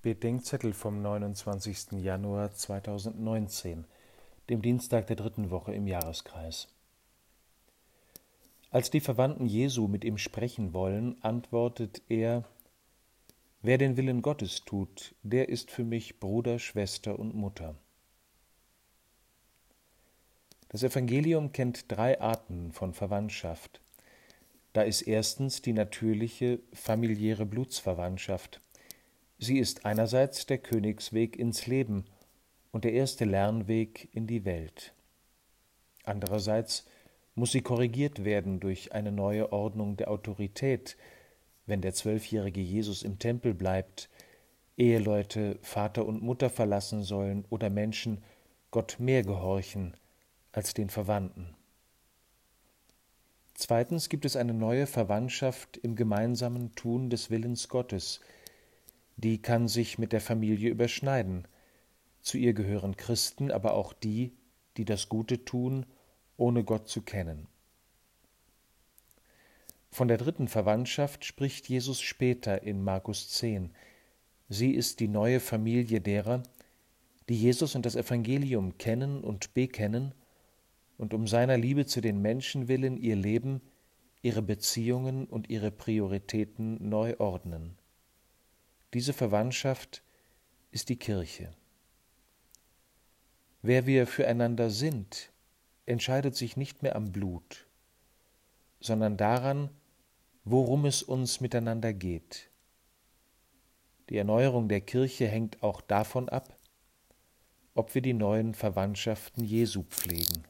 Bedenkzettel vom 29. Januar 2019, dem Dienstag der dritten Woche im Jahreskreis. Als die Verwandten Jesu mit ihm sprechen wollen, antwortet er, Wer den Willen Gottes tut, der ist für mich Bruder, Schwester und Mutter. Das Evangelium kennt drei Arten von Verwandtschaft. Da ist erstens die natürliche, familiäre Blutsverwandtschaft, Sie ist einerseits der Königsweg ins Leben und der erste Lernweg in die Welt. Andererseits muss sie korrigiert werden durch eine neue Ordnung der Autorität, wenn der zwölfjährige Jesus im Tempel bleibt, Eheleute Vater und Mutter verlassen sollen oder Menschen Gott mehr gehorchen als den Verwandten. Zweitens gibt es eine neue Verwandtschaft im gemeinsamen Tun des Willens Gottes, die kann sich mit der Familie überschneiden. Zu ihr gehören Christen, aber auch die, die das Gute tun, ohne Gott zu kennen. Von der dritten Verwandtschaft spricht Jesus später in Markus 10. Sie ist die neue Familie derer, die Jesus und das Evangelium kennen und bekennen und um seiner Liebe zu den Menschen willen ihr Leben, ihre Beziehungen und ihre Prioritäten neu ordnen. Diese Verwandtschaft ist die Kirche. Wer wir füreinander sind, entscheidet sich nicht mehr am Blut, sondern daran, worum es uns miteinander geht. Die Erneuerung der Kirche hängt auch davon ab, ob wir die neuen Verwandtschaften Jesu pflegen.